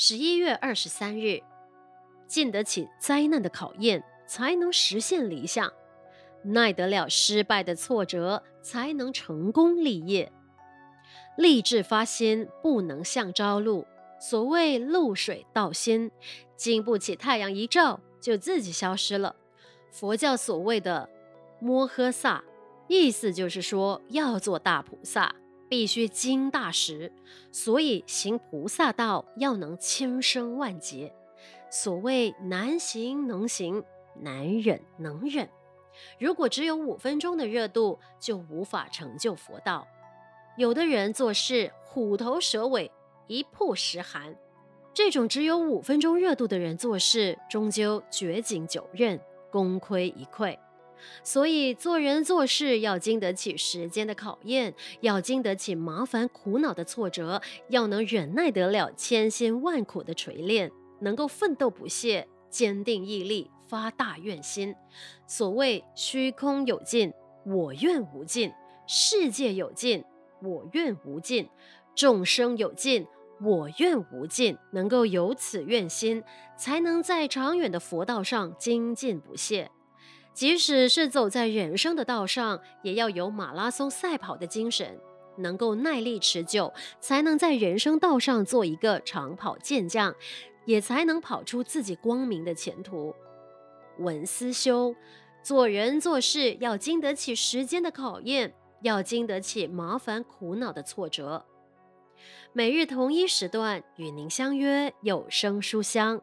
十一月二十三日，经得起灾难的考验，才能实现理想；耐得了失败的挫折，才能成功立业。立志发心，不能向朝露。所谓露水道心，经不起太阳一照，就自己消失了。佛教所谓的摩诃萨，意思就是说，要做大菩萨，必须经大时，所以行菩萨道要能千生万劫。所谓难行能行，难忍能忍。如果只有五分钟的热度，就无法成就佛道。有的人做事虎头蛇尾。一曝十寒，这种只有五分钟热度的人做事，终究绝境久任，功亏一篑。所以做人做事要经得起时间的考验，要经得起麻烦苦恼的挫折，要能忍耐得了千辛万苦的锤炼，能够奋斗不懈，坚定毅力，发大愿心。所谓虚空有尽，我愿无尽；世界有尽，我愿无尽；众生有尽。我愿无尽，能够有此愿心，才能在长远的佛道上精进不懈。即使是走在人生的道上，也要有马拉松赛跑的精神，能够耐力持久，才能在人生道上做一个长跑健将，也才能跑出自己光明的前途。文思修，做人做事要经得起时间的考验，要经得起麻烦苦恼的挫折。每日同一时段与您相约有声书香。